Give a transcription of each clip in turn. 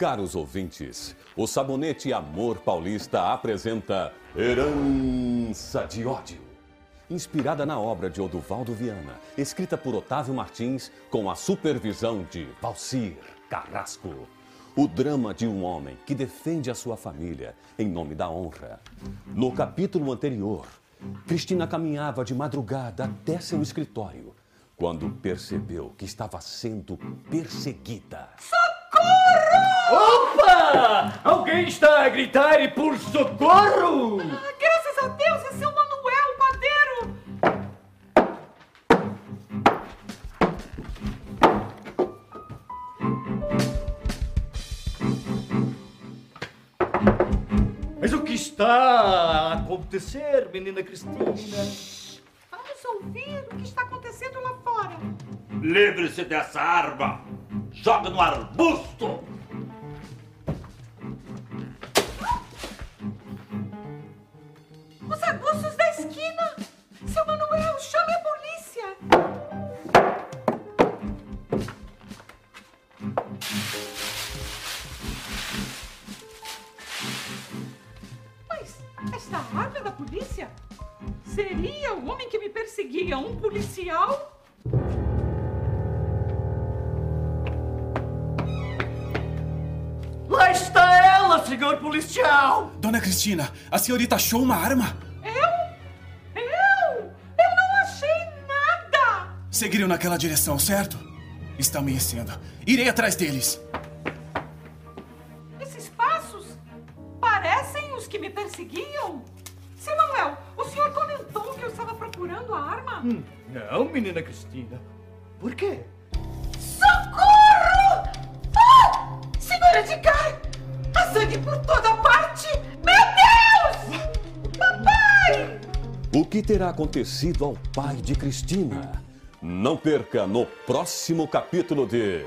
Caros ouvintes, o Sabonete Amor Paulista apresenta Herança de Ódio. Inspirada na obra de Oduvaldo Viana, escrita por Otávio Martins, com a supervisão de Valcir Carrasco. O drama de um homem que defende a sua família em nome da honra. No capítulo anterior, Cristina caminhava de madrugada até seu escritório quando percebeu que estava sendo perseguida. Opa! Alguém está a gritar e por socorro! Ah, graças a Deus, é seu Manuel, padeiro! Mas o que está a acontecer, menina Cristina? Vamos ouvir o que está acontecendo lá fora. Livre-se dessa arma! Joga no arbusto! Os arbustos da esquina! Seu Manuel, chame a polícia! Mas esta arma da polícia? Seria o homem que me perseguia um policial? Lá está ela, senhor policial! Dona Cristina, a senhorita achou uma arma? Eu? Eu? Eu não achei nada! Seguiram naquela direção, certo? Está amanhecendo. Irei atrás deles. Esses passos parecem os que me perseguiam. Seu Manuel, o senhor comentou que eu estava procurando a arma? Não, menina Cristina. Por quê? Toda parte! Meu Deus! Papai! O que terá acontecido ao pai de Cristina? Não perca no próximo capítulo de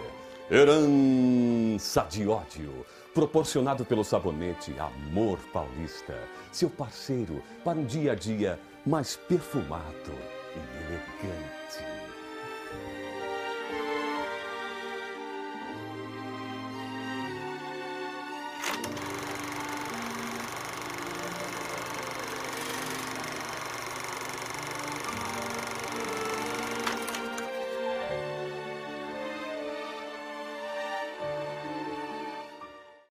Herança de Ódio, proporcionado pelo sabonete Amor Paulista, seu parceiro para um dia a dia mais perfumado e elegante.